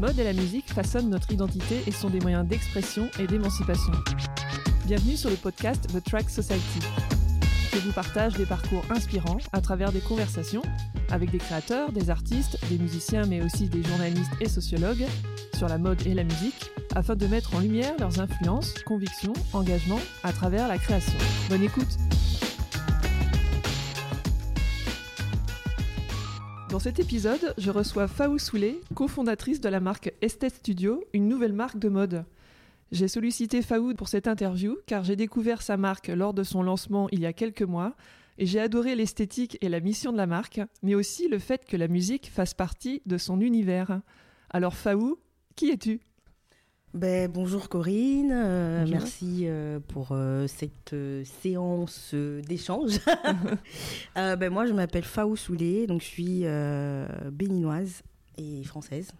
mode et la musique façonnent notre identité et sont des moyens d'expression et d'émancipation. Bienvenue sur le podcast The Track Society. Je vous partage des parcours inspirants à travers des conversations avec des créateurs, des artistes, des musiciens mais aussi des journalistes et sociologues sur la mode et la musique afin de mettre en lumière leurs influences, convictions, engagements à travers la création. Bonne écoute Dans cet épisode, je reçois Faou Soulé, cofondatrice de la marque Esthète Studio, une nouvelle marque de mode. J'ai sollicité Faou pour cette interview car j'ai découvert sa marque lors de son lancement il y a quelques mois et j'ai adoré l'esthétique et la mission de la marque, mais aussi le fait que la musique fasse partie de son univers. Alors Faou, qui es-tu? Ben, bonjour Corinne, euh, merci euh, pour euh, cette séance d'échange. ben, moi je m'appelle Faou Soulé, donc je suis béninoise et française.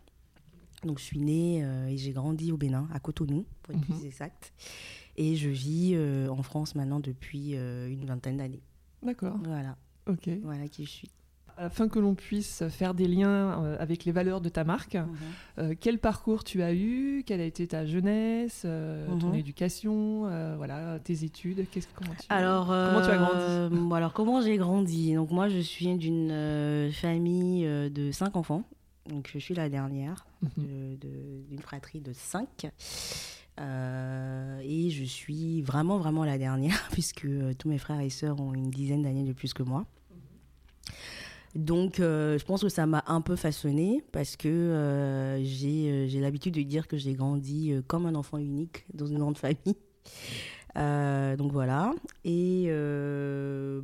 Donc je suis née et j'ai grandi au Bénin, à Cotonou pour être mhm. plus exact. Et je vis en France maintenant depuis une vingtaine d'années. D'accord. Voilà. Ok. Voilà qui je suis afin que l'on puisse faire des liens euh, avec les valeurs de ta marque, mhm. euh, quel parcours tu as eu Quelle a été ta jeunesse, euh, ton mhm. éducation, voilà, tes études Qu'est-ce, comment, tu, alors, comment tu as grandi Alors, comment j'ai grandi? Donc, moi, je suis d'une famille de cinq enfants. Donc, je suis la dernière mhm. d'une fratrie de cinq. et je suis vraiment, vraiment la dernière, puisque tous mes frères et sœurs ont une dizaine d'années de plus que moi. Donc, euh, je pense que ça m'a un peu façonné parce que euh, euh, j'ai l'habitude de dire que j'ai grandi comme un enfant unique dans une grande famille. donc voilà. Et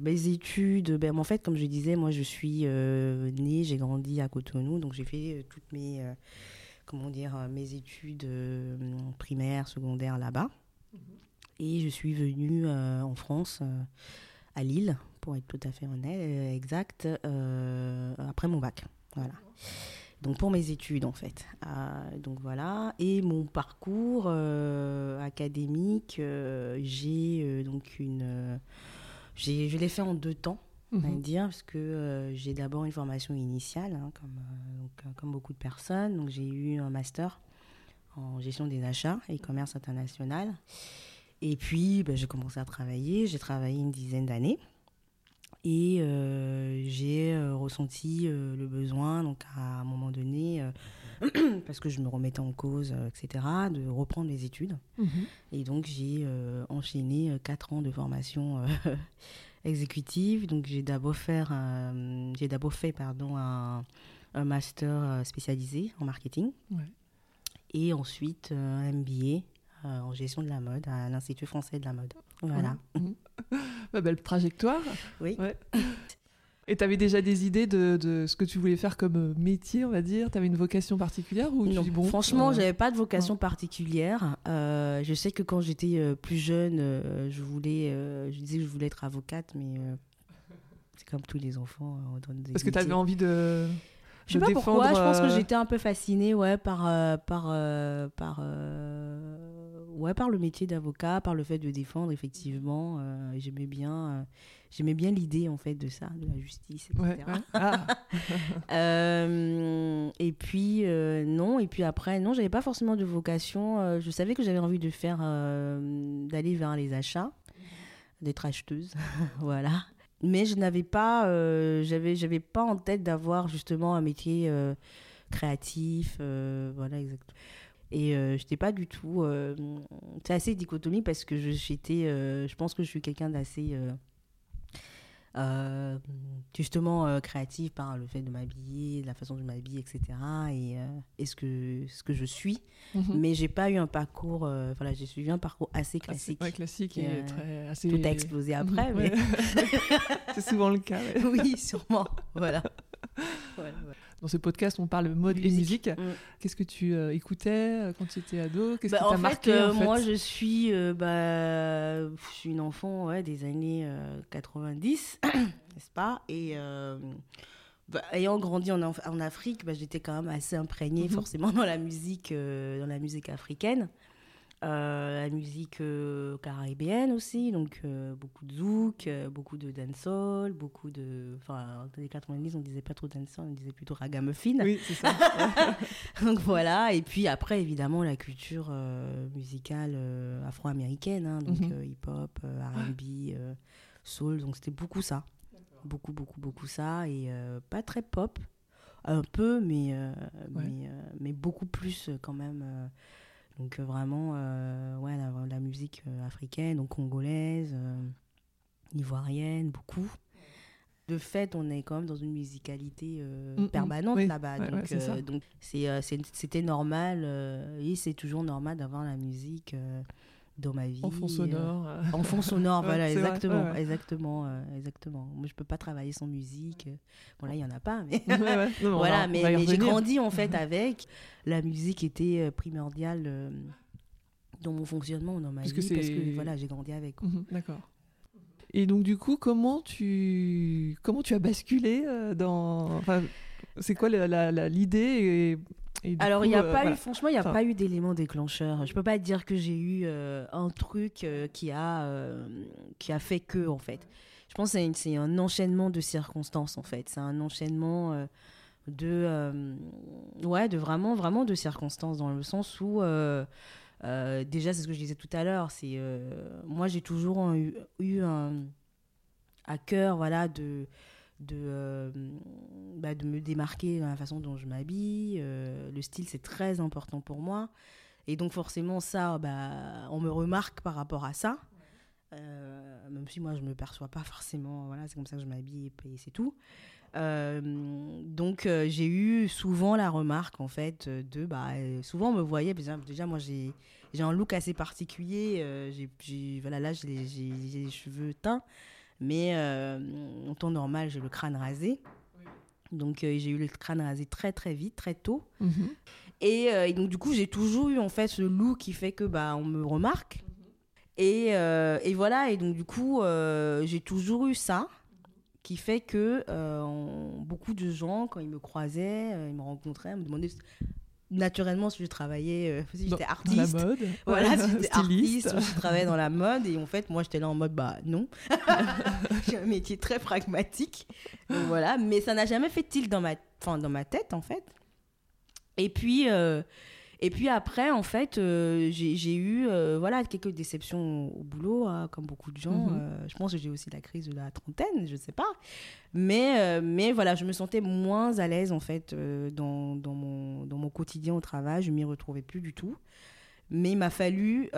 mes études, ben, en fait, comme je disais, moi je suis née, j'ai grandi à Cotonou, donc j'ai fait toutes mes, comment dire, mes études primaires, secondaires là-bas. Mhm. Et je suis venue en France, à Lille, pour être tout à fait honnête, euh, exact, euh, après mon bac. Voilà. Donc pour mes études en fait. Euh, donc voilà. Et mon parcours académique, j'ai donc une, j'ai, je l'ai fait en deux temps. On va mhm. dire, parce que j'ai d'abord une formation initiale, hein, comme, comme beaucoup de personnes. Donc, j'ai eu un master en gestion des achats et commerce international. Et puis, ben, j'ai commencé à travailler. J'ai travaillé une dizaine d'années. Et euh, j'ai euh, ressenti euh, le besoin, donc à un moment donné, parce que je me remettais en cause, etc., de reprendre mes études. Mhm. Et donc j'ai enchaîné quatre ans de formation exécutive. Donc j'ai d'abord fait, j'ai d'abord fait pardon, un, un, master spécialisé en marketing. Et ensuite un MBA en gestion de la mode à l'Institut français de la mode. Voilà. Mhm. Ma belle trajectoire. Oui. Et tu avais déjà des idées de, de, ce que tu voulais faire comme métier, on va dire? Tu avais une vocation particulière ou non, dis, bon, Franchement, je j'avais pas de vocation particulière. Euh, je sais que quand j'étais euh, plus jeune, euh, je voulais, je disais que je voulais être avocate, mais c'est comme tous les enfants, on donne des Parce que tu avais envie de je sais pas pourquoi, je pense que j'étais un peu fascinée ouais, par, par, par, ouais, par le métier d'avocat, par le fait de défendre, effectivement. Euh, j'aimais bien, euh, j'aimais bien l'idée, en fait, de ça, de la justice, etc. Ah. Euh, et puis, non, et puis après, non, j'avais pas forcément de vocation. je savais que j'avais envie de faire, d'aller vers les achats, d'être acheteuse, voilà. Mais je n'avais pas, j'avais, j'avais pas en tête d'avoir justement un métier créatif, voilà, exactement. Et euh, je n'étais pas du tout. Euh, c'est assez dichotomie parce que j'étais, euh, je pense que je suis quelqu'un d'assez. Justement créatif par le fait de m'habiller, la façon de m'habiller, etc. Et, et ce, que, ce que je suis. Mhm. Mais j'ai pas eu un parcours. voilà, j'ai suivi un parcours assez classique. Assez, classique et très, assez... Tout a explosé après. mais... C'est souvent le cas. oui, sûrement. Voilà. Dans ce podcast, on parle mode et musique. Mm. Qu'est-ce que tu euh, écoutais euh, quand tu étais ado? Qu'est-ce bah, qui t'a marqué euh, en fait? Moi, je suis, bah, je suis une enfant ouais, des années 90, n'est-ce pas? Et bah, ayant grandi en, en Afrique, bah, j'étais quand même assez imprégnée mm-hmm. forcément dans la musique, dans la musique africaine. Euh, la musique euh, caribéenne aussi, donc euh, beaucoup de zouk, beaucoup de dancehall, beaucoup de... Enfin, dans les 90, on disait pas trop dancehall, on disait plutôt ragamuffin. Oui, c'est ça. donc voilà, et puis après, évidemment, la culture musicale afro-américaine, hein, donc mhm. hip-hop, R&B, soul, donc c'était beaucoup ça. Beaucoup, beaucoup, beaucoup ça, et pas très pop, un peu, mais, mais, mais, beaucoup plus quand même donc euh, vraiment, euh, ouais, la, musique euh, africaine, donc congolaise, ivoirienne, beaucoup. De fait, on est quand même dans une musicalité permanente là-bas. donc, c'était normal, et c'est toujours normal d'avoir la musique dans ma vie. En fond sonore. Euh, en fond sonore, voilà, exactement, exactement, euh, exactement. Moi, je peux pas travailler sans musique. Bon, là, il y en a pas, mais voilà. mais, j'ai grandi en fait avec. La musique était euh, primordiale dans mon fonctionnement, dans ma vie, parce que voilà, j'ai grandi avec. Mhm, d'accord. Et donc, du coup, comment tu, comment tu as basculé dans. Enfin, c'est quoi l'idée alors, il n'y a euh, pas eu, franchement, il n'y a pas eu d'élément déclencheur. Je peux pas dire que j'ai eu euh, un truc euh, qui, a, qui a fait que, en fait. Je pense que c'est un enchaînement de circonstances, en fait. C'est un enchaînement de, ouais, de vraiment, vraiment de circonstances, dans le sens où, déjà, c'est ce que je disais tout à l'heure, c'est, moi, j'ai toujours eu, eu un, à cœur, voilà, de de, euh, bah, de me démarquer dans la façon dont je m'habille. Euh, le style, c'est très important pour moi. Et donc forcément, ça, bah, on me remarque par rapport à ça. Euh, même si moi, je ne me perçois pas forcément. Voilà, c'est comme ça que je m'habille et c'est tout. donc j'ai eu souvent la remarque, en fait, de... Bah, souvent, on me voyait, déjà, moi, j'ai un look assez particulier. j'ai voilà, là, j'ai les cheveux teints. Mais euh, en temps normal, j'ai le crâne rasé. Donc euh, j'ai eu le crâne rasé très très vite, très tôt. Mhm. Euh, et, donc du coup, j'ai toujours eu en fait ce look qui fait que bah on me remarque. Mhm. Et, et, voilà, et donc du coup, j'ai toujours eu ça qui fait que beaucoup de gens, quand ils me croisaient, ils me rencontraient, me demandaient naturellement si je travaillais euh, si j'étais artiste dans la mode voilà si j'étais artiste je travaillais dans la mode et en fait moi j'étais là en mode bah non. J'ai un métier très pragmatique. Donc voilà. Mais ça n'a jamais fait tilt dans ma enfin dans ma tête en fait. Et puis euh, et puis après, en fait, euh, j'ai eu euh, voilà, quelques déceptions au boulot, hein, comme beaucoup de gens. Mhm. Euh, je pense que j'ai aussi la crise de la trentaine, je ne sais pas. Mais, mais voilà, je me sentais moins à l'aise, en fait, dans, dans, mon, dans mon quotidien au travail. Je m'y retrouvais plus du tout. Mais il m'a fallu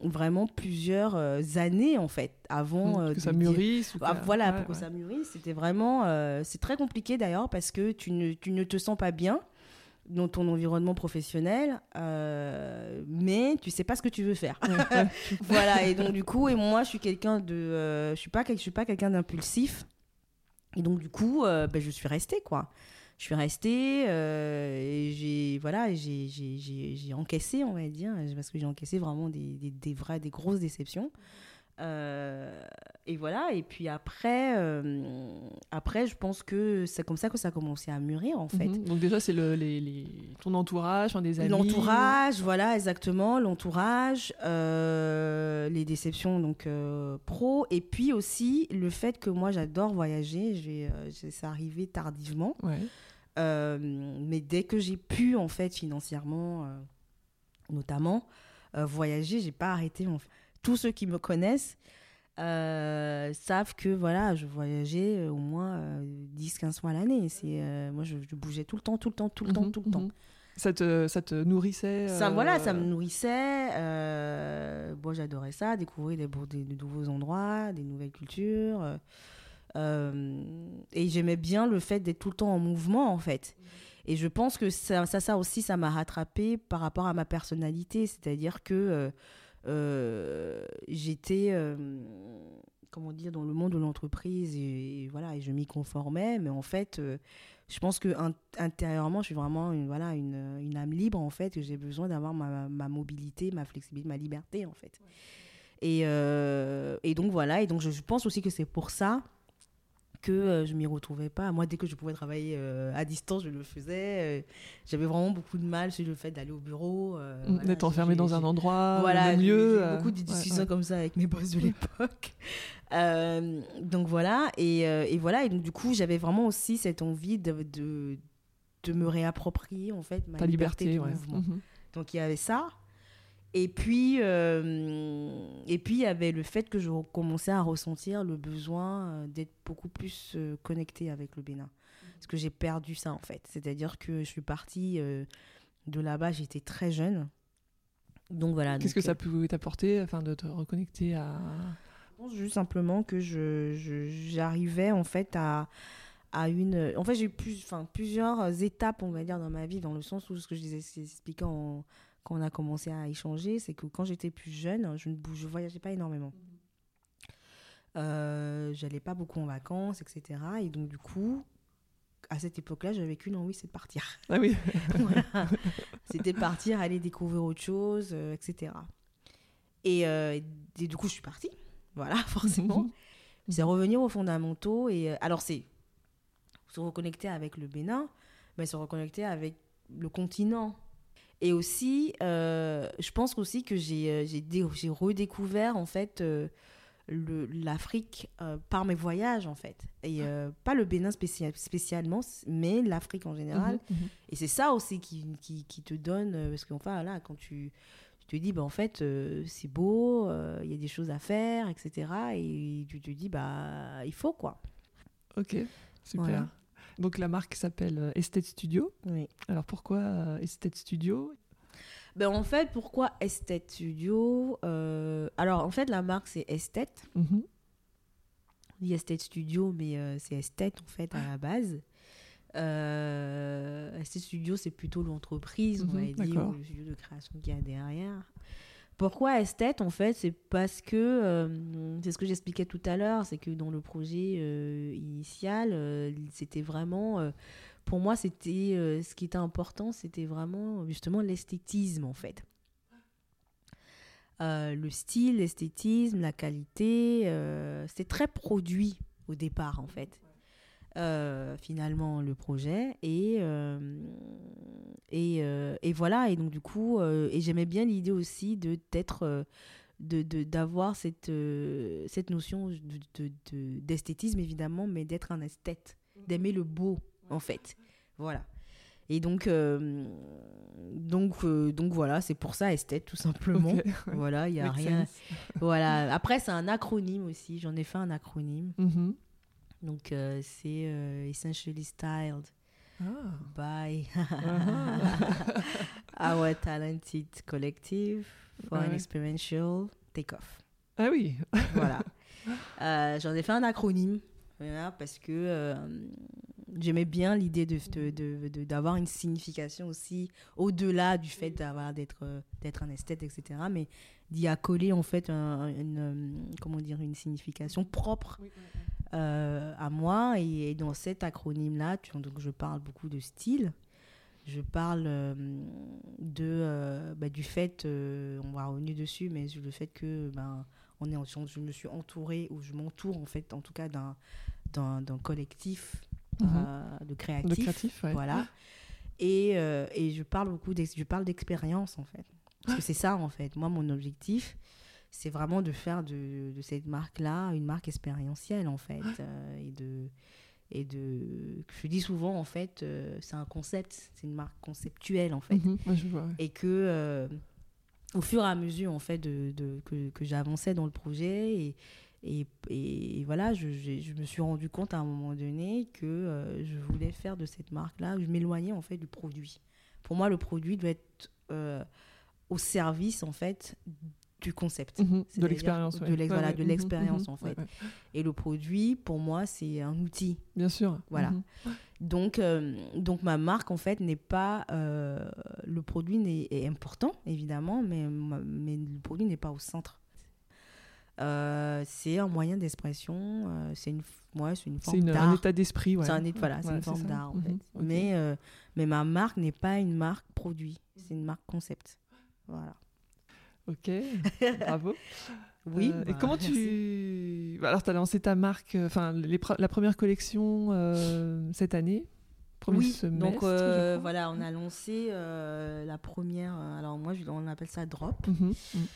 vraiment plusieurs années, en fait, avant... que ça mûrisse. Ah, voilà, pour que ça mûrisse. C'était vraiment... c'est très compliqué, d'ailleurs, parce que tu ne, tu ne te sens pas bien dans ton environnement professionnel, euh, mais tu sais pas ce que tu veux faire. voilà, et donc du coup, et moi, je suis quelqu'un de, euh, je suis pas, je suis pas quelqu'un d'impulsif, et donc du coup, euh, ben, je suis restée quoi. Je suis restée, et j'ai, voilà, j'ai encaissé, on va dire, parce que j'ai encaissé vraiment des, des, des, vraies, des grosses déceptions. Euh, et voilà, et puis après, euh, après, je pense que c'est comme ça que ça a commencé à mûrir en fait. Mhm. Donc déjà, c'est le, les, ton entourage, des amis. L'entourage, voilà, exactement, l'entourage, euh, les déceptions donc pro, et puis aussi le fait que moi j'adore voyager. J'ai, ça arrivé tardivement, mais dès que j'ai pu en fait financièrement, notamment voyager, j'ai pas arrêté en fait tous ceux qui me connaissent euh, savent que voilà, je voyageais euh, au moins 10-15 euh, fois l'année. C'est, moi, je, bougeais tout le temps, tout le temps, tout le temps, mhm, tout le temps. Mhm. Ça te, ça te nourrissait ça, Voilà, ça me nourrissait. bon, j'adorais ça, découvrir des, des, nouveaux endroits, des nouvelles cultures. et j'aimais bien le fait d'être tout le temps en mouvement, en fait. Et je pense que ça, ça, ça aussi, ça m'a rattrapé par rapport à ma personnalité. C'est-à-dire que euh, j'étais euh, comment dire dans le monde de l'entreprise et, voilà et je m'y conformais mais en fait euh, je pense que intérieurement je suis vraiment une voilà une, une âme libre en fait que j'ai besoin d'avoir ma, ma, mobilité ma flexibilité ma liberté en fait. Et, et donc voilà et donc je pense aussi que c'est pour ça que euh, je m'y retrouvais pas. Moi, dès que je pouvais travailler euh, à distance, je le faisais. Euh, J'avais vraiment beaucoup de mal sur le fait d'aller au bureau. Mm, voilà, D'être j'ai- enfermé dans un endroit, voilà, euh, beaucoup de discussions ouais. comme ça avec mes boss de l'époque. Euh, donc voilà, et, et voilà, et donc du coup, j'avais vraiment aussi cette envie de, de, de me réapproprier en fait ma Ta liberté, liberté, de ouais. mouvement. Mhm. Donc il y avait ça. Et puis, euh, et puis il y avait le fait que je commençais à ressentir le besoin euh, d'être beaucoup plus euh, connectée avec le Bénin. Parce que j'ai perdu ça en fait. C'est-à-dire que je suis partie euh, de là-bas, j'étais très jeune. Donc voilà. Qu'est-ce que ça pouvait t'apporter afin de te reconnecter à. je pense juste simplement que je, je- j'arrivais en fait à, à une. En fait, j'ai eu plus, enfin, plusieurs étapes, on va dire, dans ma vie, dans le sens où ce que je disais, expliqué en- quand on a commencé à échanger, c'est que quand j'étais plus jeune, je ne je voyageais pas énormément. Euh, j'allais pas beaucoup en vacances, etc. Et donc, du coup, à cette époque-là, j'avais qu'une envie, c'est de partir. Ah oui. Voilà. C'était de partir, aller découvrir autre chose, euh, etc. Et, euh, et du coup, je suis partie. Voilà, forcément. c'est revenir aux fondamentaux. Et euh, alors, c'est se reconnecter avec le Bénin, mais se reconnecter avec le continent. Et aussi, euh, je pense aussi que j'ai euh, redécouvert, en fait, euh, l'Afrique euh, par mes voyages, en fait. Et euh, pas le Bénin spécial, spécialement, mais l'Afrique en général. Mhm, mhm. Et c'est ça aussi qui, qui, qui te donne, parce qu'enfin, là, quand tu, tu te dis, bah, en fait, euh, c'est beau, euh, il y a des choses à faire, etc. Et tu te dis, bah, il faut, quoi. Ok, super. Voilà. Donc la marque s'appelle euh, Estate Studio. Oui. Alors pourquoi euh, Estate Studio? Ben, en fait, pourquoi Esthète Studio Euh, Alors, en fait, la marque, c'est Esthète. Mhm. On dit Esthète Studio, mais euh, c'est Esthète, en fait, à la base. Euh, Esthète Studio, c'est plutôt l'entreprise, on Mhm, va dire, ou le studio de création qu'il y a derrière. Pourquoi Esthète En fait, c'est parce que, euh, c'est ce que j'expliquais tout à l'heure, c'est que dans le projet euh, initial, euh, c'était vraiment, pour moi, c'était, ce qui était important, c'était vraiment justement l'esthétisme, en fait. Le style, l'esthétisme, la qualité, c'était très produit au départ, en fait. Euh, finalement, le projet. Et, euh, et, euh, et voilà, et donc du coup, euh, et j'aimais bien l'idée aussi de d'être, de de- d'avoir cette, euh, cette notion de- de- de- d'esthétisme, évidemment, mais d'être un esthète, d'aimer le beau, en fait. Voilà. Et donc, euh, donc, euh, donc voilà, c'est pour ça esthète, tout simplement. Voilà, il n'y a make rien. sense. Voilà. Après, c'est un acronyme aussi. J'en ai fait un acronyme. Mhm. Donc, euh, c'est euh, Essentially Styled Ah. by Ah. our talented collective for Ouais, an experiential take-off. Ah oui. Voilà. Euh, J'en ai fait un acronyme voilà, parce que euh, j'aimais bien l'idée de de- de- de- d'avoir une signification aussi au-delà du fait d'avoir d'être d'être un esthète, etc. Mais d'y accoler en fait un- une, comment dire, une signification propre euh, à moi. Et, et dans cet acronyme-là, donc je parle beaucoup de style. Je parle euh, de, euh, bah, du fait, on va revenir dessus, mais le fait que ben, on est, en- je me suis entourée, ou je m'entoure en fait, en tout cas, d'un, d'un, collectif Mhm. de créatifs. De créatif, ouais. Voilà. Et, et je parle beaucoup je parle d'expérience en fait. Parce que c'est ça en fait. Moi, mon objectif, c'est vraiment de faire de, de cette marque-là une marque expérientielle en fait. Euh, et de. Et de. Je dis souvent en fait, euh, c'est un concept, c'est une marque conceptuelle en fait Mhm. Je vois, et que euh, au fur et à mesure en fait de, de- que, que j'avançais dans le projet et, et, et voilà je, je me suis rendu compte à un moment donné que euh, je voulais faire de cette marque là je m'éloignais en fait du produit pour moi le produit doit être euh, au service en fait du concept Mhm. De l'expérience. de ouais. l'ex- Ouais, voilà, ouais. de Mhm, l'expérience, mhm. en fait. Ouais, et le produit pour moi c'est un outil Bien sûr. Voilà. Donc, euh, donc ma marque, en fait, n'est pas... euh, le produit n'est, est important, évidemment, mais, ma- mais le produit n'est pas au centre. Euh, c'est un moyen d'expression, c'est une, c'est une forme un d'art. état d'esprit. Ouais. C'est un, é- voilà, c'est une forme d'art, en fait. Ok. Mais, mais ma marque n'est pas une marque produit, c'est une marque concept. Voilà. Ok, bravo. Oui. Euh, et bah, comment merci. tu. Bah, Alors, tu as lancé ta marque, euh, enfin, la première collection euh, cette année Premier oui, semestre, donc euh, voilà, on a lancé la première. alors moi, on appelle ça drop. Mhm, mhm.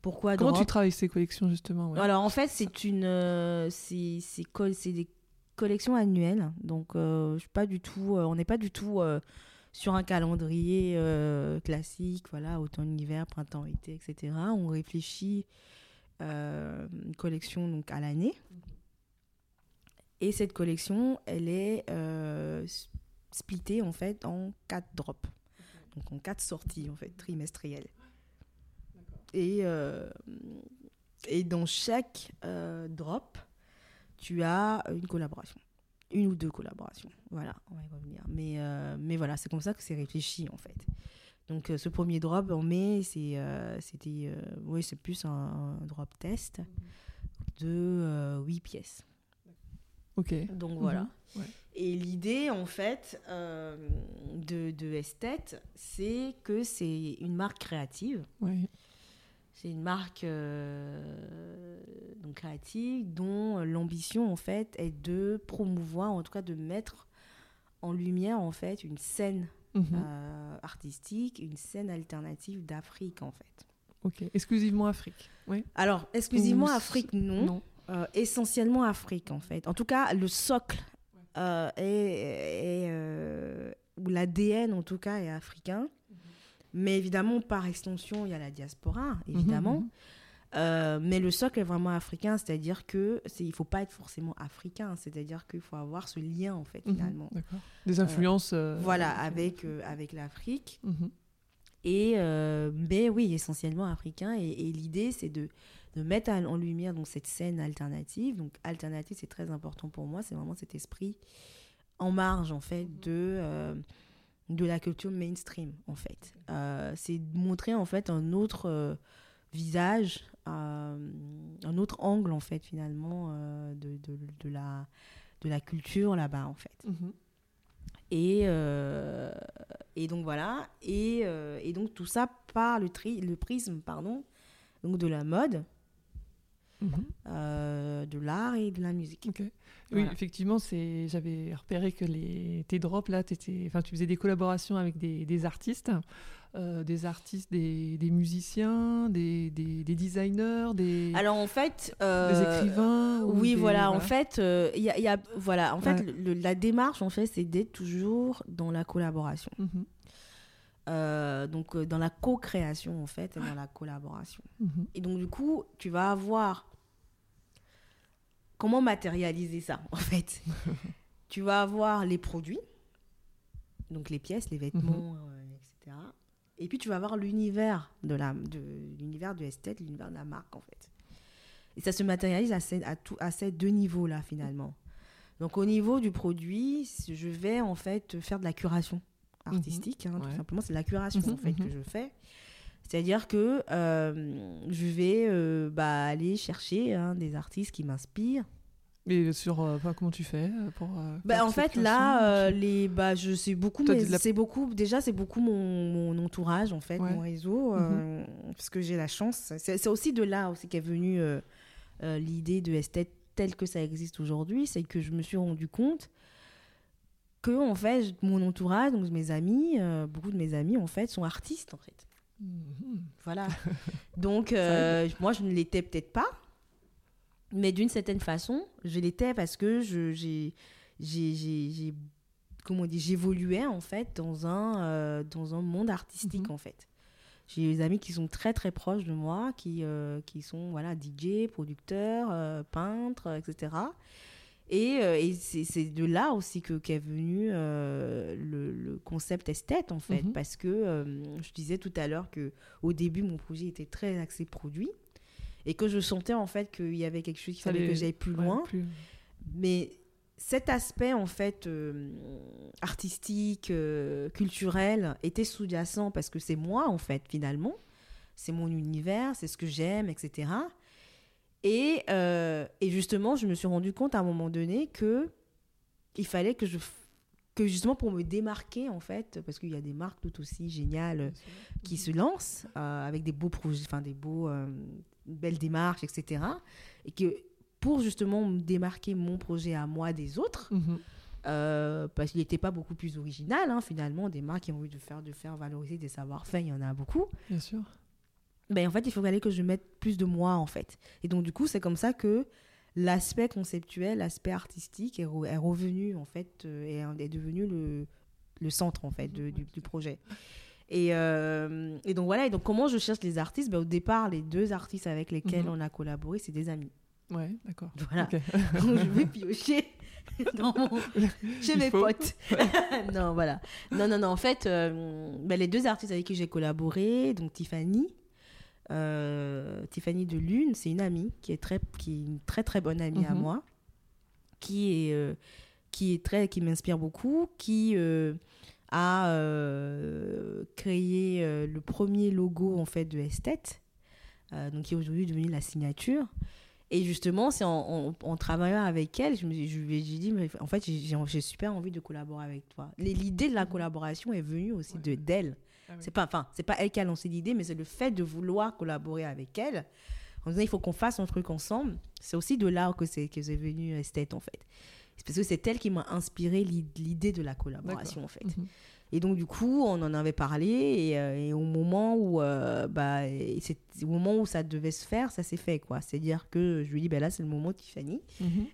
Pourquoi Comment drop tu travailles ces collections, justement ouais? Alors en fait, c'est une, c'est des collections annuelles. Donc je suis pas du tout, on n'est pas du tout sur un calendrier euh, classique, voilà, automne, hiver, printemps, été, etc. On réfléchit euh, une collection donc à l'année. Et cette collection, elle est euh, splittée en fait en quatre drops, donc en quatre sorties en fait trimestrielles. Et, euh, et dans chaque drop, tu as une collaboration. Une ou deux collaborations. Voilà, on va y revenir. Mais, euh, mais voilà, c'est comme ça que c'est réfléchi en fait. Donc euh, ce premier drop en mai, c'est, euh, c'était, oui, c'est plus un, un drop test de 8 pièces. Ok. Donc voilà. ouais. Et l'idée, en fait, de, de Esthète, c'est que c'est une marque créative. Ouais. C'est une marque euh, donc créative dont l'ambition, en fait, est de promouvoir, en tout cas de mettre en lumière, en fait, une scène Mhm. euh, artistique, une scène alternative d'Afrique, en fait. Ok. Exclusivement Afrique. Oui. Alors, exclusivement Ou- Afrique, non. Euh, essentiellement Afrique en fait. En tout cas, le socle est, est, ou l'ADN en tout cas est africain. Mais évidemment, par extension, il y a la diaspora, évidemment. Mhm, Euh, mais le socle est vraiment africain, c'est-à-dire que c'est, il faut pas être forcément africain, c'est-à-dire qu'il faut avoir ce lien en fait mhm. finalement. Des influences. euh, Voilà, avec euh, avec l'Afrique. Mhm. Et euh, mais oui, essentiellement africain. Et, et l'idée, c'est de, de mettre en lumière donc, cette scène alternative. Donc, alternative, c'est très important pour moi. C'est vraiment cet esprit en marge, en fait, de, euh, de la culture mainstream, en fait. Euh, c'est de montrer, en fait, un autre euh, visage, euh, un autre angle, en fait, finalement, euh, de, de, de la, de la culture là-bas, en fait. Mhm. Et, et donc voilà. Et, et donc tout ça par le, tri, le prisme pardon, donc de la mode, Mhm. euh, de l'art et de la musique. Oui, effectivement, c'est. J'avais repéré que les tes drops là, enfin, tu faisais des collaborations avec des, des artistes, euh, des artistes, des, des musiciens, des, des, des designers, des, Alors en fait, des euh, écrivains. ou Oui, des- voilà. En fait, il y a, il y a- voilà. En fait, le- la démarche, en fait, c'est d'être toujours dans la collaboration. Mhm, donc, dans la co-création, en fait, et dans la collaboration. mhm. Et donc, du coup, tu vas avoir. Comment matérialiser ça, en fait? Tu vas avoir les produits, donc les pièces, les vêtements, euh, etc. Et puis, tu vas avoir l'univers de la, de l'univers du esthète, l'univers de la marque, en fait. Et ça se matérialise à ces, à tout, à ces deux niveaux-là, finalement. Donc, au niveau du produit, je vais, en fait, faire de la curation artistique, hein, Ouais. tout simplement. C'est de la curation, Mhm, en fait, mhm. que je fais. C'est-à-dire que euh, je vais euh, bah, aller chercher hein, des artistes qui m'inspirent. Mais sur, euh, comment tu fais euh, pour. Bah, en fait, là, les, bah, je sais beaucoup, la- c'est beaucoup. Déjà, c'est beaucoup mon, mon entourage, en fait, Ouais. Mhm. mon réseau, euh, parce que j'ai la chance. C'est c'est aussi de là aussi qu'est venue l'idée de esthète telle que ça existe aujourd'hui, c'est que je me suis rendu compte que en fait, mon entourage, donc mes amis, beaucoup de mes amis, en fait, sont artistes, en fait. Mhm. Voilà. Donc, euh, moi, je ne l'étais peut-être pas, mais d'une certaine façon, je l'étais parce que j'ai, comment j'évoluais en fait dans un, euh, dans un monde artistique Mhm. en fait. J'ai des amis qui sont très très proches de moi, qui, euh, qui sont voilà DJ, producteurs, peintres, etc. Et, euh, et c'est, de là aussi que qu'est venu euh, le, le concept esthète en fait, Mhm. parce que euh, je disais tout à l'heure que au début mon projet était très axé produit et que je sentais en fait qu'il y avait quelque chose qu'il Ça fallait que j'aille plus Ouais, loin. plus- Mais cet aspect en fait artistique, culturel était sous-jacent parce que c'est moi en fait finalement, c'est mon univers, c'est ce que j'aime, etc. Et, euh, et justement, je me suis rendu compte à un moment donné que il fallait que je que justement pour me démarquer en fait, parce qu'il y a des marques tout aussi géniales qui se lancent euh, avec des beaux projets, enfin des beaux, euh, belle démarche, etc. Et que pour justement démarquer mon projet à moi des autres, Mhm. euh, parce qu'il n'était pas beaucoup plus original, hein, finalement, des marques qui ont envie de faire, de faire valoriser des savoir-faire, il y en a beaucoup. Bien sûr. Ben, en fait, il faut fallait que je mette plus de moi, en fait. Et donc, du coup, c'est comme ça que l'aspect conceptuel, l'aspect artistique est, re- est revenu, en fait, euh, et est devenu le, le centre, en fait, de- du, du projet. Et, euh, et donc, voilà. Et donc, comment je cherche les artistes? Ben, Au départ, les deux artistes avec lesquels Mhm. on a collaboré, c'est des amis. Ouais, d'accord. Voilà. Donc, je vais piocher dans mon- chez Il mes faut. potes. non, voilà. Non, non, non. En fait, euh, ben, les deux artistes avec qui j'ai collaboré, donc Tiffany, euh, Tiffany de Lune, c'est une amie qui est très, qui est une très très bonne amie à Mhm. moi, qui est, euh, qui est très, qui m'inspire beaucoup, qui euh, a créé le premier logo en fait de Esthète, donc qui est aujourd'hui devenu la signature. Et justement, c'est en, en- en travaillant avec elle, je me suis- je dit, mais en fait, j'ai- super envie de collaborer avec toi. L'idée de la collaboration est venue aussi de d'elle. Ah oui. C'est pas, enfin, c'est pas elle qui a lancé l'idée, mais c'est le fait de vouloir collaborer avec elle. En disant, il faut qu'on fasse un truc ensemble. C'est aussi de là que c'est que c'est venu Esthète, en fait. C'est parce que c'est elle qui m'a inspiré l'i- l'idée de la collaboration, en fait. Mhm. Et donc, du coup, on en avait parlé. Et, euh, et au, moment où, euh, bah, au moment où ça devait se faire, ça s'est fait. quoi. C'est-à-dire que je lui dit, ben là, c'est le moment, Tiffany. Mhm.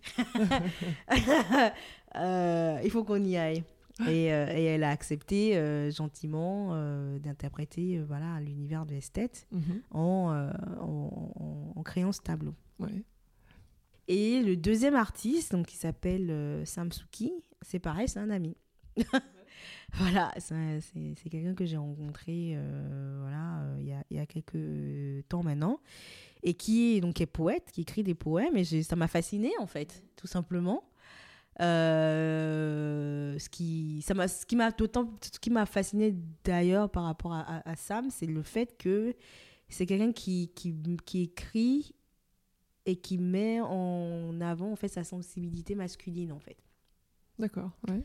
Euh, il faut qu'on y aille. Et, euh, et elle a accepté euh, gentiment euh, d'interpréter voilà, l'univers de Esthète Mhm. en, en, en- en créant ce tableau. Ouais. Et le deuxième artiste, donc, qui s'appelle Samsuki, c'est pareil, c'est un ami. voilà, c'est un- c'est c'est quelqu'un que j'ai rencontré voilà, il y, a, y a quelques temps maintenant, et qui est, donc, est poète, qui écrit des poèmes, et ça m'a fasciné en fait, tout simplement. Euh, ce qui ça m'a ce qui m'a d'autant ce qui m'a fasciné d'ailleurs par rapport à, à- à Sam c'est le fait que c'est quelqu'un qui, qui, qui écrit et qui met en avant en fait sa sensibilité masculine en fait D'accord. Ouais.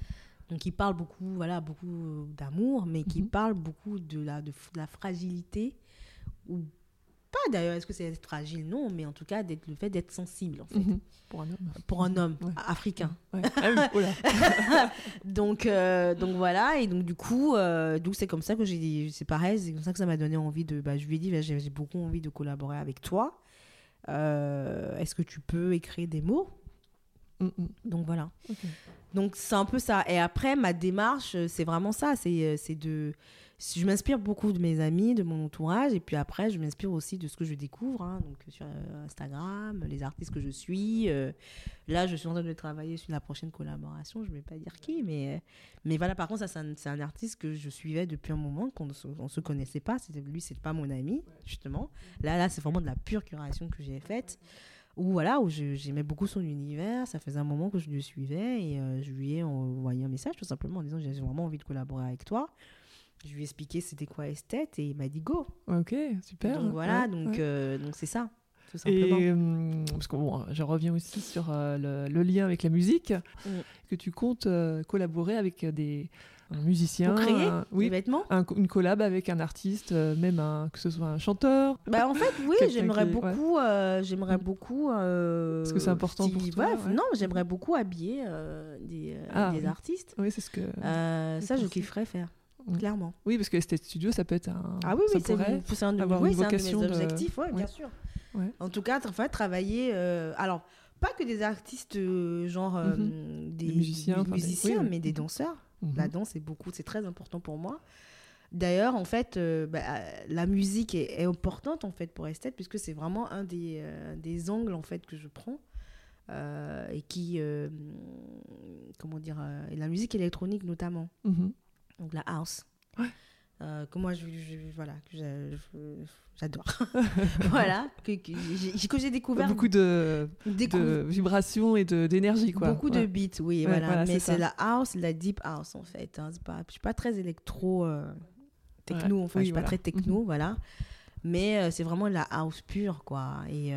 donc il parle beaucoup voilà beaucoup d'amour mais qui Mhm. parle beaucoup de la de, la fragilité ou pas d'ailleurs est-ce que c'est être fragile? Non mais en tout cas d'être le fait d'être sensible en fait Mhm. Pour un homme. pour un homme Ouais. africain Ouais. Ah oui, oh donc, euh, donc voilà, et donc du coup, euh, d'où c'est comme ça que j'ai dit, c'est pareil, c'est comme ça que ça m'a donné envie de, bah, je lui ai dit, bah, j'ai beaucoup envie de collaborer avec toi. Euh, Est-ce que tu peux écrire des mots? Mhm. Donc voilà. Donc c'est un peu ça. Et après, ma démarche, c'est vraiment ça. C'est c'est de. Je m'inspire beaucoup de mes amis, de mon entourage. Et puis après, je m'inspire aussi de ce que je découvre. hein, donc sur euh, Instagram, les artistes que je suis. euh, là, je suis en train de travailler sur la prochaine collaboration. Je ne vais pas dire qui. Mais, euh, mais voilà, par contre, ça, c'est un, artiste que je suivais depuis un moment, qu'on ne se, on se connaissait pas. C'était, lui, c'est pas mon ami, justement. Là, là c'est vraiment de la pure curation que j'ai faite où voilà où j'aimais beaucoup son univers ça faisait un moment que je le suivais et euh, je lui ai envoyé un message tout simplement en disant j'ai vraiment envie de collaborer avec toi je lui ai expliqué c'était quoi Esthète et il m'a dit go Ok, super. donc voilà Ouais, donc ouais. euh, donc c'est ça tout Et simplement hum, parce que bon, je reviens aussi sur euh, le, le lien avec la musique, Mm. que tu comptes euh, collaborer avec des un musicien, pour créer un- des oui, vêtements? un- une collab avec un artiste, euh, même un, que ce soit un chanteur. bah en fait oui j'aimerais qui- ouais. beaucoup euh, j'aimerais beaucoup euh, Parce que c'est important pour toi, ouais, ouais. non j'aimerais beaucoup habiller euh, des, euh, Ah, des oui. artistes Oui, c'est ce que. Euh, ça je kifferais faire. Clairement Oui, parce que Estate Studio, ça peut être un. Ah oui, ça oui, c'est pourrait. c'est un, de- avoir oui, une c'est un de mes de- objectifs, ouais, bien sûr. Ouais. En tout cas, en fait, travailler. euh, alors, pas que des artistes, euh, genre euh, des, Des musiciens, des enfin, musiciens, oui, mais des danseurs. Mhm. La danse, c'est beaucoup, c'est très important pour moi. D'ailleurs, en fait, bah, la musique est, est importante en fait pour Esthète, puisque c'est vraiment un des, des angles en fait que je prends. et qui, comment dire, et la musique électronique notamment Mhm. Donc la house. Ouais. Euh, que moi, je, je- voilà, que j'adore. voilà, que, que j'ai que j'ai découvert. Beaucoup de, vibrations et de- d'énergie, quoi. beaucoup de beats, oui, Ouais, voilà. voilà, Mais c'est la house, la deep house, en fait. Hein. Pas, je suis pas très électro, euh, techno, Ouais. enfin, Oui, je suis pas très techno, voilà. Mais euh, c'est vraiment la house pure, quoi. Et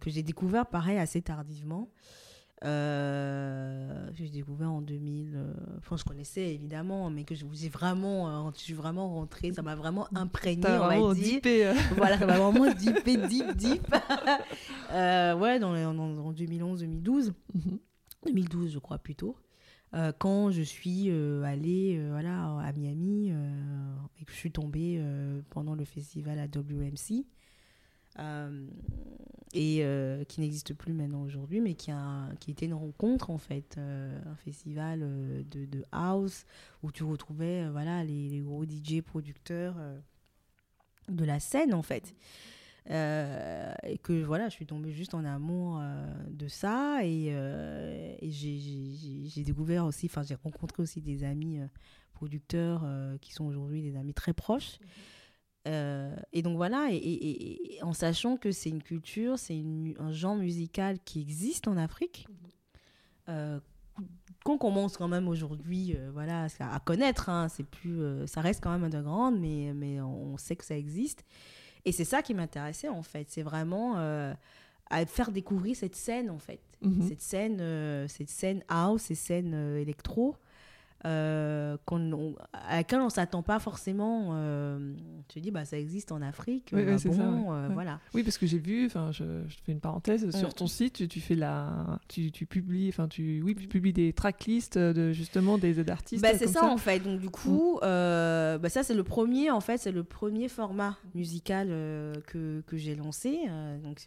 que j'ai découvert, pareil, assez tardivement. Euh, j'ai découvert en 2000. euh, Enfin, je connaissais évidemment, mais que je vous ai vraiment, euh, je suis vraiment rentrée. Ça m'a vraiment imprégné, on dire. dippé, euh. voilà, ça m'a vraiment dippé, deep, deep. Euh, ouais, dans, en, en 2011-2012. Mhm. 2012, je crois plutôt. Euh, quand je suis euh, allée voilà, à Miami et que je suis tombée pendant le festival à WMC, et euh, qui n'existe plus maintenant aujourd'hui, mais qui, a, qui était une rencontre en fait, euh, un festival euh, de, house où tu retrouvais voilà, les, gros DJ producteurs de la scène en fait. Et que voilà, je suis tombée juste en amour de ça et, j'ai- découvert aussi, enfin j'ai rencontré aussi des amis producteurs qui sont aujourd'hui des amis très proches. Euh, et donc voilà, et, et- et- et en sachant que c'est une culture, c'est un genre musical qui existe en Afrique, euh, qu'on commence quand même aujourd'hui euh, voilà, à connaître, hein, c'est plus, ça reste quand même underground, mais, mais on sait que ça existe. Et c'est ça qui m'intéressait en fait, c'est vraiment à faire découvrir cette scène en fait, Mhm. cette scène, cette scène house, cette scène électro, euh, qu'on- on- à laquelle on s'attend pas forcément. euh, tu dis bah ça existe en Afrique, Oui, euh, oui, ah c'est bon, ça, ouais. euh, Ouais. voilà. Oui, parce que j'ai vu, enfin, je, je fais une parenthèse, sur Mm. ton site, tu, tu fais la, tu, tu publies, enfin, tu, oui, tu publies des tracklists de justement des d'artistes. Bah, c'est comme ça, en fait. Donc du coup, Mm. euh, bah, ça c'est le premier en fait, c'est le premier format musical euh, que, que j'ai lancé. donc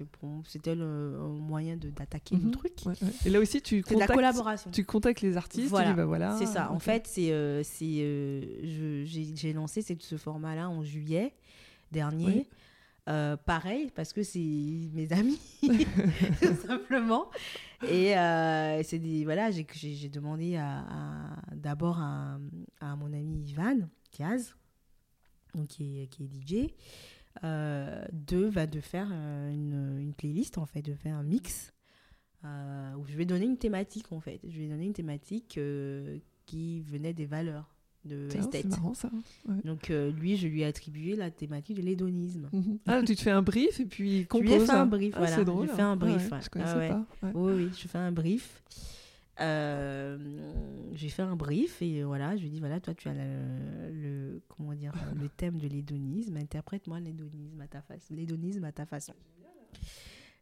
c'était le moyen de d'attaquer le Mhm. truc. Ouais. Et là aussi, tu de la contactes, collaboration. tu contactes les artistes. Voilà. bah, voilà. C'est ça. En. Fait, c'est euh, c'est euh, j'ai lancé ce format-là en juillet dernier. Oui. Euh, pareil, parce que c'est mes amis, tout simplement. Et euh, c'est des voilà, j'ai demandé à, à- d'abord à, à mon ami Ivan Diaz, donc qui est, qui est DJ, euh, de va de faire euh, une, une playlist en fait, de faire un mix euh, où je vais donner une thématique en fait. Je vais donner une thématique euh, qui venait des valeurs de Tiens, C'est marrant ça. Ouais. Donc euh, lui, je lui ai attribué la thématique de l'hédonisme. Mhm. Ah, tu te fais un brief et puis Je lui ai compose. fait un brief, Ah, voilà. C'est drôle. Je fais un hein. brief, Ouais, ouais. Je connaissais Ah pas. Oui, oui, je fais un brief. Euh, j'ai fait un brief et voilà, je lui dis voilà, toi tu as le, le- comment dire le thème de l'hédonisme, interprète-moi l'hédonisme à ta façon, l'hédonisme à ta façon.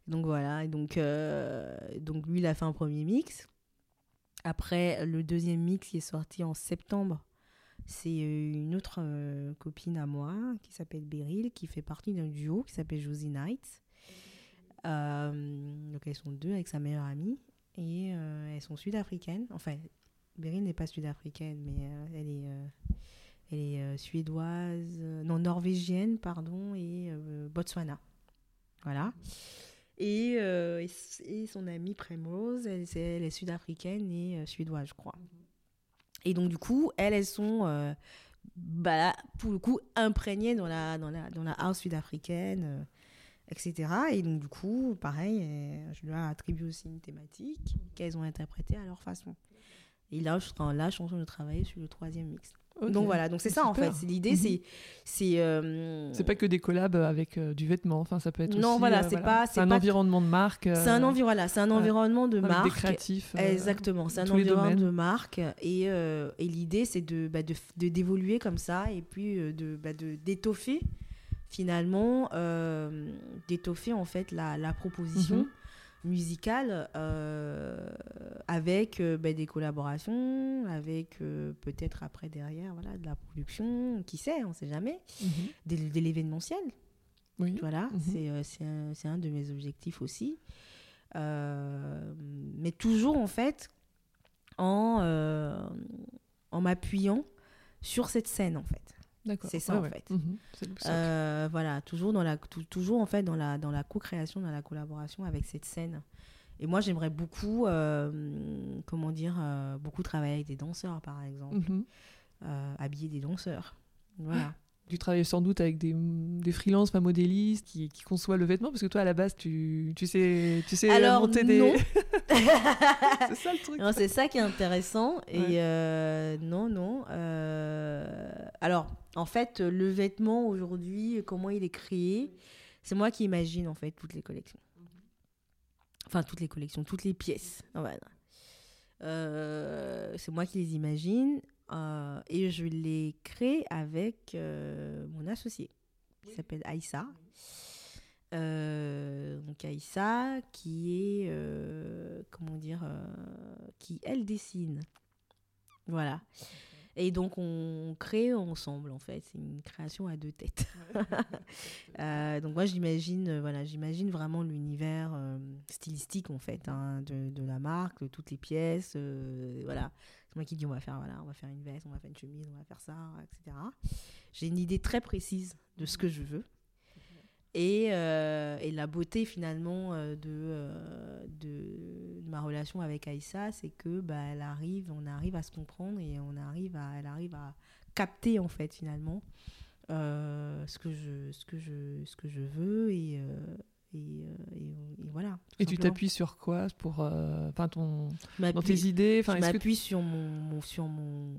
Donc voilà, et donc euh, donc lui il a fait un premier mix. Après le deuxième mix qui est sorti en septembre, c'est euh, une autre euh, copine à moi qui s'appelle Beryl qui fait partie d'un duo qui s'appelle Josie Knight. Euh, donc elles sont deux avec sa meilleure amie et elles sont sud-africaines. Enfin, Beryl n'est pas sud-africaine, mais elle est, elle est suédoise, non norvégienne, pardon, et Botswana. Voilà. Et, euh, et, son amie Primrose, elle, est sud-africaine et euh, suédoise, je crois. Et donc, du coup, elles, elles sont, euh, bah, pour le coup, imprégnées dans la, dans la, dans la house sud-africaine, etc. Et donc, du coup, pareil, je leur ai attribué aussi une thématique qu'elles ont interprétée à leur façon. Et là, je, là, je suis en train de travailler sur le troisième mix. Donc voilà, donc c'est ça en fait. L'idée, Mhm. c'est c'est euh, C'est pas que des collabs avec euh, du vêtement. Enfin, ça peut être Non, aussi, voilà, euh, c'est pas- C'est un pas- environnement de marque. c'est un euh, envi- voilà, c'est un ouais. environnement de avec marque. des créatifs. euh, Exactement, c'est un environnement de marque et, euh, et l'idée c'est de bah, de d'évoluer comme ça et puis euh, de bah, de d'étoffer finalement euh, d'étoffer en fait la, la proposition Mhm. Musicale euh, avec euh, bah, des collaborations, avec euh, peut-être après derrière voilà de la production, qui sait, on sait jamais, mhm. de, de l'événementiel. Oui. Voilà, Mhm. c'est euh, c'est un, un de mes objectifs aussi. Mais toujours en fait en, en m'appuyant sur cette scène en fait. C'est ça, Ouais, en ouais. fait. Mhm. Euh, voilà, toujours dans la tou- toujours en fait dans la dans la co-création, dans la collaboration avec cette scène. Et moi j'aimerais beaucoup euh, comment dire euh, beaucoup travailler avec des danseurs par exemple, Mhm. habiller des danseurs. Voilà. Tu travailles sans doute avec des, des freelances, pas modélistes qui, qui conçoivent le vêtement parce que toi à la base tu, tu sais tu sais Alors, monter des non. c'est ça le truc c'est ça qui est intéressant. Ouais. Et euh, non, non. euh, Alors, en fait, le vêtement aujourd'hui, comment il est créé, c'est moi qui imagine en fait toutes les collections. Enfin, toutes les collections, toutes les pièces. Voilà. Euh, c'est moi qui les imagine. Euh, et je les crée avec euh, mon associé, qui s'appelle Aïssa. Euh, donc Aïssa, qui est, comment dire, qui elle dessine. Voilà. Et donc on crée ensemble en fait, c'est une création à deux têtes. Donc moi j'imagine, voilà, j'imagine vraiment l'univers stylistique en fait hein, de, de la marque, de toutes les pièces. voilà, moi qui dis on va faire voilà, on va faire une veste, on va faire une chemise, on va faire ça, etc. J'ai une idée très précise de ce que je veux. Et, euh, et la beauté finalement euh, de, euh, de, de ma relation avec Aïssa, c'est que bah, elle arrive, on arrive à se comprendre et on arrive à, elle arrive à capter en fait finalement euh, ce que je, ce que je, ce que je veux et euh, et, euh, et, et voilà. Et tu t'appuies sur quoi pour, euh, ton, dans m'appuie- tes idées je Est-ce que, m'appuie sur mon, mon- sur mon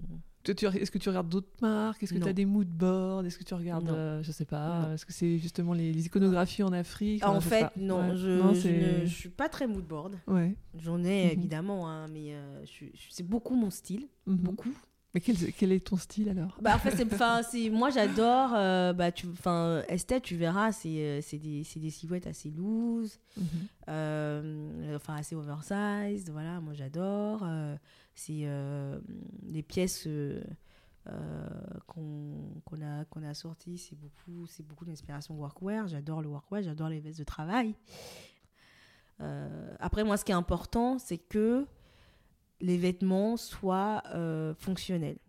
est-ce que tu regardes d'autres marques? Est-ce que tu as des mood boards? Est-ce que tu regardes, euh, je sais pas, est-ce que c'est justement les, les iconographies en Afrique? Ah, en fait, pas. non, Ouais. je, Non, je, ne, je suis pas très mood board. Ouais. J'en ai Mhm. évidemment, hein, mais euh, c'est beaucoup mon style, Mhm. beaucoup. Mais quel, quel est ton style alors? Bah, en fait, c'est, moi j'adore, euh, bah, tu, Esthète, tu verras, c'est, euh, c'est, des, des silhouettes assez loose, Mhm. euh, enfin assez oversized, voilà, moi j'adore. euh, c'est les pièces qu'on, qu'on, a, qu'on a sorties, c'est beaucoup, c'est beaucoup d'inspiration workwear, j'adore le workwear, j'adore les vestes de travail. Après, moi, ce qui est important, c'est que les vêtements soient euh, fonctionnels.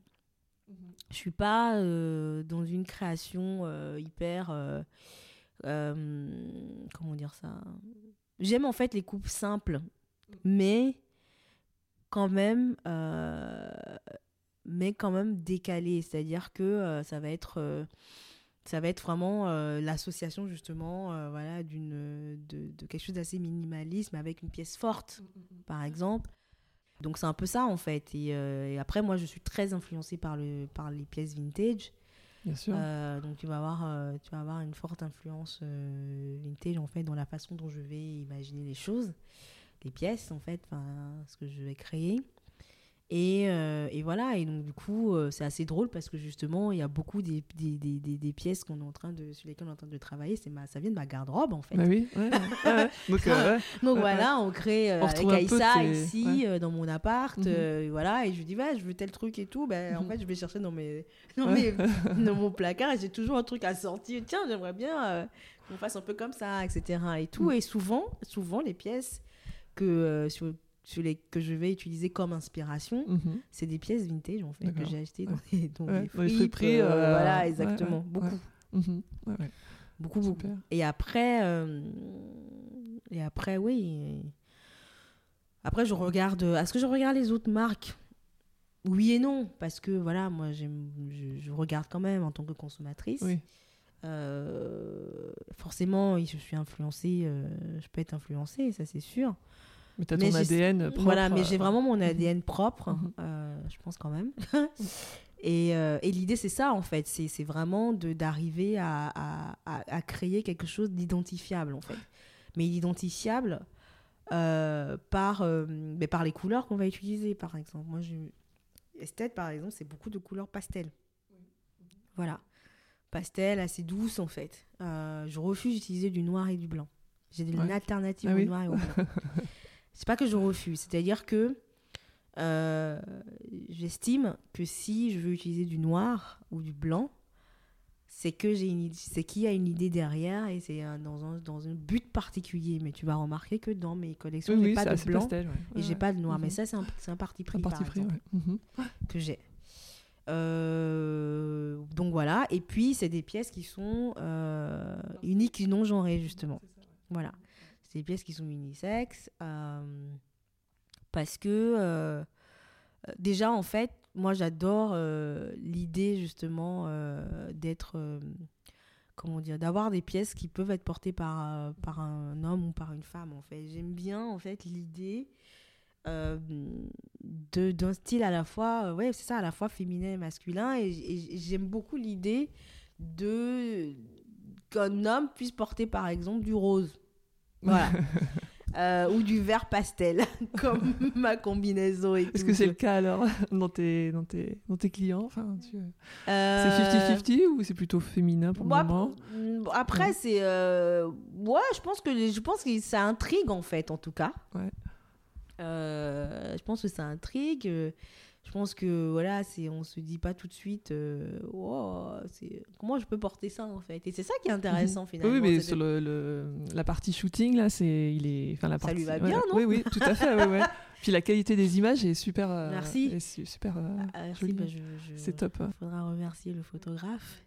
Je suis pas euh, dans une création euh, hyper. comment dire ça? J'aime en fait les coupes simples, mais quand même. mais quand même décalées. C'est-à-dire que ça va être. ça va être vraiment euh, l'association justement euh, voilà, d'une, de, de quelque chose d'assez minimaliste mais avec une pièce forte par exemple. Donc c'est un peu ça en fait. Et, euh, et après moi je suis très influencée par, le, par les pièces vintage. Bien sûr. Euh, donc tu vas avoir, euh, tu vas avoir une forte influence vintage en fait dans la façon dont je vais imaginer les choses, les pièces en fait, ce que je vais créer. Et, euh, et voilà, et donc du coup, euh, c'est assez drôle parce que justement, il y a beaucoup des, des, des, des, des pièces qu'on est en train de, sur lesquelles on est en train de travailler. C'est ma, ça vient de ma garde-robe en fait. Bah oui, ouais. Donc, euh, ouais. Donc Ouais, voilà, on crée On avec Aïssa ici dans mon appart, Mhm. et voilà, et je lui dis ouais, je veux tel truc et tout. Ben en Mhm. fait, je vais chercher dans mes, dans, mes- dans mon placard et j'ai toujours un truc à sortir. Tiens, j'aimerais bien qu'on fasse un peu comme ça, etc. Et tout. Mhm. Et souvent, souvent les pièces que euh, sur, sur les que je vais utiliser comme inspiration, Mhm. c'est des pièces vintage en fait que j'ai achetées dans les, dans fripes, euh, voilà, exactement, beaucoup. Beaucoup, beaucoup. Et après, euh, et après, oui. Après, je regarde. Est-ce que je regarde les autres marques? Oui et non, parce que voilà, moi, je, je regarde quand même en tant que consommatrice. Oui. Euh, forcément, je suis influencée. euh, je peux être influencée, ça c'est sûr. Mais t'as ton ADN propre. voilà, mais j'ai euh, vraiment mon ADN propre, Mhm. euh, je pense quand même. et euh, et l'idée, c'est ça, en fait. C'est vraiment d'arriver à, à, créer quelque chose d'identifiable, en fait. Mais identifiable euh, par, mais par les couleurs qu'on va utiliser, par exemple. Moi, j'ai- Esthète, par exemple, c'est beaucoup de couleurs pastel. Voilà. Pastel assez douce, en fait. Je refuse d'utiliser du noir et du blanc. J'ai une Ouais. alternative Ah au oui noir et au blanc. c'est pas que je refuse, c'est-à-dire que euh, j'estime que si je veux utiliser du noir ou du blanc, c'est que j'ai une c'est qu'il y a une idée derrière et c'est un- dans un, dans un but particulier. Mais tu vas remarquer que dans mes collections, Oui, j'ai oui, pas de blanc pastel. ouais. et Ouais, j'ai ouais. pas de noir. Mais Mhm. ça, c'est un, c'est un parti pris, Un parti par pris, exemple. Mhm. que j'ai. Euh, donc voilà. Et puis, c'est des pièces qui sont euh, uniques et non genrées, justement. Voilà. C'est des pièces qui sont unisexes. euh, parce que, euh, déjà, en fait, moi, j'adore euh, l'idée, justement, d'être. comment dire D'avoir des pièces qui peuvent être portées par, par un homme ou par une femme, en fait. J'aime bien, en fait, l'idée. d'un style à la fois ouais c'est ça à la fois féminin et masculin et, et j'aime beaucoup l'idée de qu'un homme puisse porter par exemple du rose voilà euh, ou du vert pastel, comme ma combinaison. Est-ce que c'est le cas alors dans tes, dans tes, dans tes clients? Enfin, tu... Euh, C'est 50-50 ou c'est plutôt féminin pour le Moi, moment? p- Après, c'est. euh, Ouais, je pense que je pense que ça intrigue en fait, en tout cas. Ouais. Euh, je pense que ça intrigue. Je pense que voilà, c'est on se dit pas tout de suite. euh, Oh, c'est comment je peux porter ça en fait? Et c'est ça qui est intéressant finalement. Oui, mais sur de- le, le- la partie shooting, là, c'est, il est, enfin, la Ça partie, lui va ouais, bien, non? Oui, oui, tout à fait. ouais, ouais. Puis la qualité des images est super. euh, Merci. est super. euh, Ah, merci, jolie. bah, je- je- C'est top. Il faudra remercier le photographe.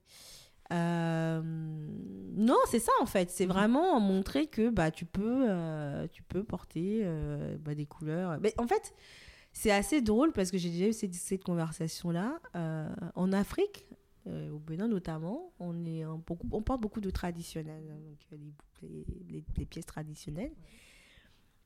Euh, non, c'est ça en fait. C'est vraiment montrer que bah, tu, peux, euh, tu peux porter euh, bah, des couleurs. Mais en fait, c'est assez drôle parce que j'ai déjà eu cette, cette conversation-là. Euh, en Afrique, euh, au Bénin notamment, on, est beaucoup, on porte beaucoup de traditionnels, hein, donc euh, les, les- les- les pièces traditionnelles.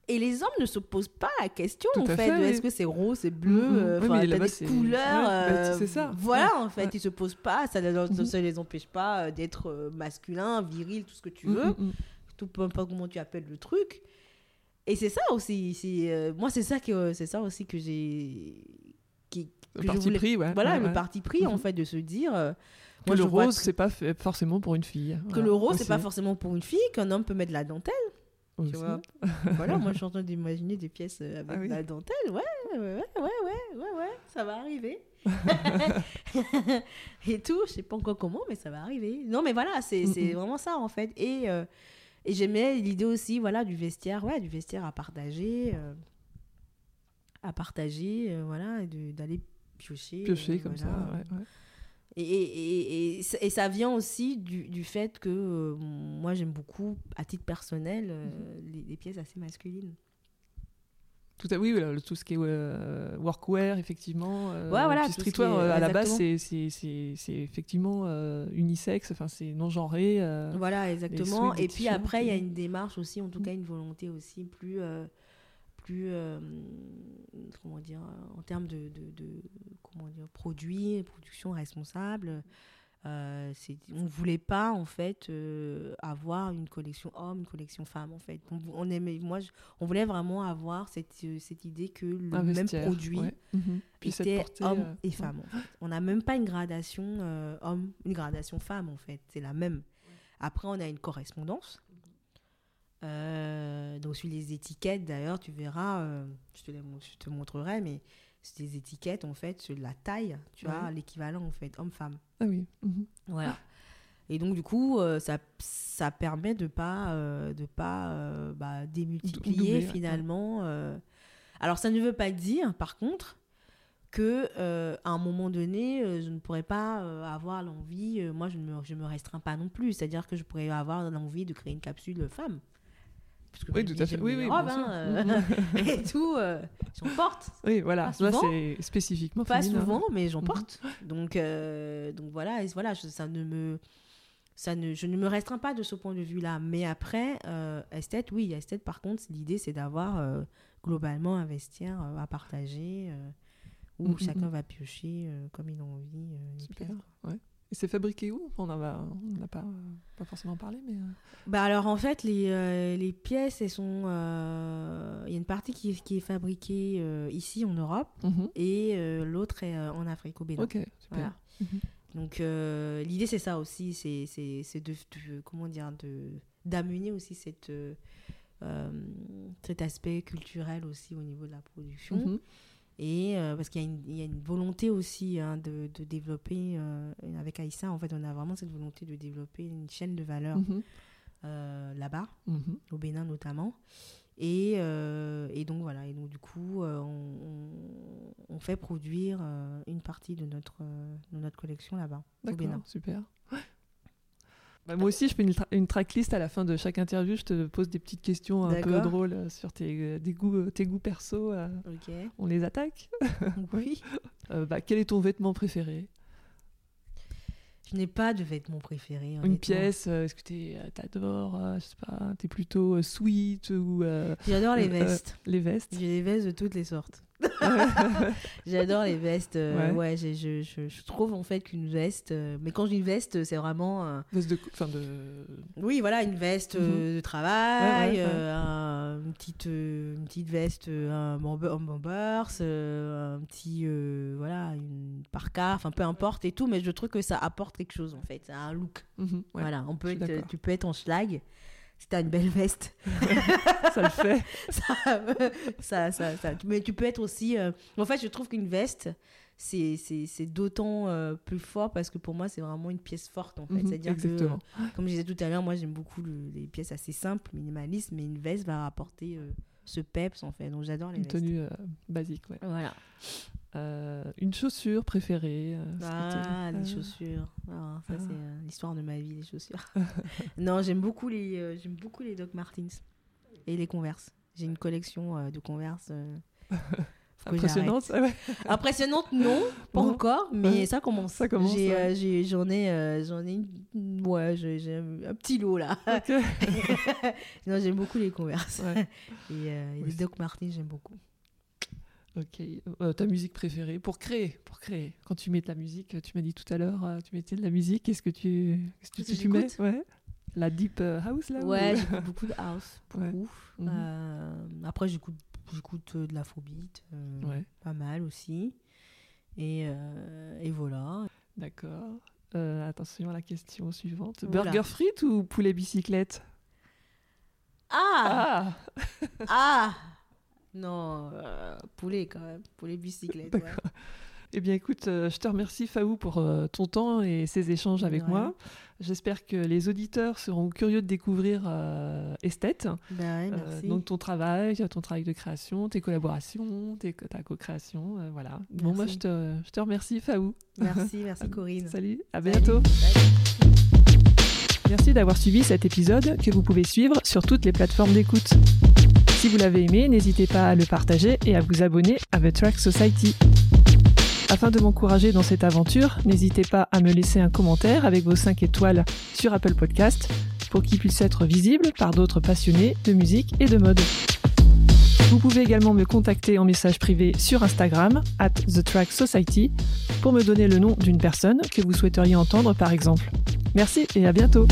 Et les hommes ne se posent pas la question Tout en fait, est-ce que c'est rose, c'est bleu, euh, Oui, là-bas, des couleurs. bah, euh, c'est ça. Voilà, Ouais, en fait, ouais. ils se posent pas, ça ne Mhm. ça les empêche pas d'être masculin, viril, tout ce que tu veux, mm, mm. tout peu importe comment tu appelles le truc. Et c'est ça aussi, c'est euh, moi c'est ça que c'est ça aussi que j'ai qui Le que parti voulais- pris, ouais. voilà ouais, le ouais. parti pris en Mhm. fait de se dire euh, Que moi, le rose, que- c'est pas forcément pour une fille. que Voilà, le rose c'est pas forcément pour une fille, qu'un homme peut mettre de la dentelle. Tu vois. voilà, moi je suis en train d'imaginer des pièces euh, avec Ah oui. de la dentelle. Ouais, ouais, ouais, ouais, ouais, ouais, ça va arriver. et tout, je sais pas encore comment, mais ça va arriver. Non, mais voilà, c'est Mm, c'est mm. vraiment ça en fait. Et, euh, et j'aimais l'idée aussi, voilà, du vestiaire, ouais, du vestiaire à partager, euh, à partager, euh, voilà, d'aller piocher. Piocher comme voilà. ça. ouais, ouais. Et, et, et, et, ça- vient aussi du, du fait que euh, moi j'aime beaucoup, à titre personnel, euh, Mhm. les, les pièces assez masculines. Tout, à, oui, voilà, tout ce qui est euh, workwear, effectivement. euh, Ouais, voilà, streetwear, est- euh, à la base, c'est- effectivement euh, unisexe, enfin, c'est non-genré. euh, Voilà, exactement. Et puis après, il y a et- une démarche aussi, en tout cas une volonté aussi plus, euh, plus euh, comment dire, euh, en termes de, de, de- comment dire, produits, production responsable. Euh, on ne voulait pas en fait euh, avoir une collection homme, une collection femme en fait. On, on aimait, moi, je- on voulait vraiment avoir cette, euh, cette idée que le un même vestiaire, produit ouais. Puisse être était homme et femme. en fait. On n'a même pas une gradation homme, une gradation femme en fait. C'est la même. Après, on a une correspondance. Donc sur les étiquettes, d'ailleurs, tu verras, je, te les je te montrerai, mais c'est des étiquettes en fait sur la taille. Tu vois l'équivalent en fait homme-femme. Ah oui. mhm. Voilà. Et donc du coup, euh, ça, ça permet de pas euh, de pas euh, bah, démultiplier doubler, finalement. Alors ça ne veut pas dire, par contre, que à un moment donné, je ne pourrais pas avoir l'envie. moi, je ne me, je me restreins pas non plus. C'est-à-dire que je pourrais avoir l'envie de créer une capsule femme. Parce que Oui, tout à fait. Oui, oui, robes, hein, euh, et tout. euh, j'en porte. Oui, voilà. Souvent. c'est spécifiquement Pas féminin. souvent, mais j'en Mhm. porte. Donc, euh, donc voilà, et voilà, je- ça ne me, ça ne, je ne me restreins pas de ce point de vue-là. Mais après, euh, esthète, oui, esthète. Par contre, l'idée c'est d'avoir euh, globalement un vestiaire euh, à partager où Mhm, chacun mhm. va piocher comme il a envie. Super. Ouais. Et c'est fabriqué où? On n'en a, pas, pas forcément parlé, mais. euh, Bah alors en fait, les, euh, les pièces, elles sont, euh, il y a une partie qui est, qui est fabriquée euh, ici en Europe mhm. et l'autre est en Afrique au Bénin. Ok, super. Voilà. Mhm. Donc l'idée c'est ça aussi, c'est c'est c'est de, de- comment dire de d'amener aussi cette cet aspect culturel aussi au niveau de la production Mhm. Et euh, parce qu'il y, a une- il y a une volonté aussi hein, de, de développer euh, avec Aïssa en fait on a vraiment cette volonté de développer une chaîne de valeur Mhm. euh, là-bas Mhm. au Bénin notamment. Et, et donc voilà, et donc du coup, on, on- on fait produire une partie de notre, de notre collection là-bas, au Bénin. Super. Bah, moi aussi, je fais une, tra- une tracklist à la fin de chaque interview. Je te pose des petites questions un peu drôles euh, sur tes, euh, des goûts, euh, tes goûts perso. euh, on les attaque. oui. Euh, bah, quel est ton vêtement préféré? Je n'ai pas de vêtements préférés. Une pièce euh, Est-ce que t'es, euh, t'adores euh, Je sais pas. T'es plutôt euh, sweet ou J'adore les vestes. les vestes? J'ai des vestes de toutes les sortes. J'adore les vestes. euh, Ouais. je, je, je trouve en fait qu'une veste. euh, mais quand je dis une veste, c'est vraiment. euh, Veste de, enfin de. oui, voilà, une veste euh, de Ouais, travail, ouais, ouais. un- une, petite, une petite veste, un bomber, un bombers, un petit. voilà, une parka, enfin peu importe et tout, mais je trouve que ça apporte quelque chose en fait. Ça a un look. Mhm, voilà, on peut être- tu peux être en schlag. Si t'as une belle veste, Ça le fait. ça, ça, ça, ça- mais tu peux être aussi. euh, En fait, je trouve qu'une veste, c'est d'autant euh, plus fort parce que pour moi, c'est vraiment une pièce forte en fait. Mhm, C'est-à-dire que, exactement. comme je disais tout à l'heure, moi j'aime beaucoup le- les pièces assez simples, minimalistes, mais une veste va apporter euh, ce peps en fait. Donc j'adore les Une vestes. tenue euh, basique, ouais. Voilà. Euh, une chaussure préférée. euh, Ah, les euh, chaussures. Ah, ça, Ah. c'est l'histoire de ma vie, les chaussures. non, j'aime beaucoup, les, j'aime beaucoup les Doc Martens et les Converse. J'ai une collection de Converse. Impressionnante. ah ouais. Impressionnante, non, pas Non. encore, mais Ouais. ça commence. Ça commence, ouais. j'en ai, euh, ai, une- ouais, j'ai, un petit lot là. Non, j'aime beaucoup les Converse et, euh, Oui, les Doc Martens, j'aime beaucoup. Ok. Euh, ta musique préférée pour créer, pour créer. Quand tu mets de la musique, tu m'as dit tout à l'heure, euh, tu mettais de la musique. Qu'est-ce que tu, qu'est-ce que Qu'est-ce tu, que tu mets Ouais. La deep euh, house là. Ouais, ou- beaucoup de house, Ouais. beaucoup. Mhm. Euh, après, j'écoute, j'écoute de l'afrobeat, euh, Ouais. pas mal aussi. Et, et voilà. D'accord. Attention à la question suivante. Burger frites ou poulet bicyclette? Ah Ah, Ah Non, euh, poulet quand même, poulet bicyclette. ouais. Eh bien, écoute, euh, je te remercie, Faou, pour euh, ton temps et ces échanges avec moi. J'espère que les auditeurs seront curieux de découvrir Esthète. Ben ouais, merci. donc, ton travail, ton travail de création, tes collaborations, tes, ta co-création. voilà. Bon, moi, Merci. je te, je te remercie, Faou. Merci, merci Corinne. Salut, à bientôt. Salut. Merci d'avoir suivi cet épisode que vous pouvez suivre sur toutes les plateformes d'écoute. Si vous l'avez aimé, n'hésitez pas à le partager et à vous abonner à The Track Society. Afin de m'encourager dans cette aventure, n'hésitez pas à me laisser un commentaire avec vos 5 étoiles sur Apple Podcast pour qu'il puisse être visible par d'autres passionnés de musique et de mode. Vous pouvez également me contacter en message privé sur Instagram, at The Track Society, pour me donner le nom d'une personne que vous souhaiteriez entendre par exemple. Merci et à bientôt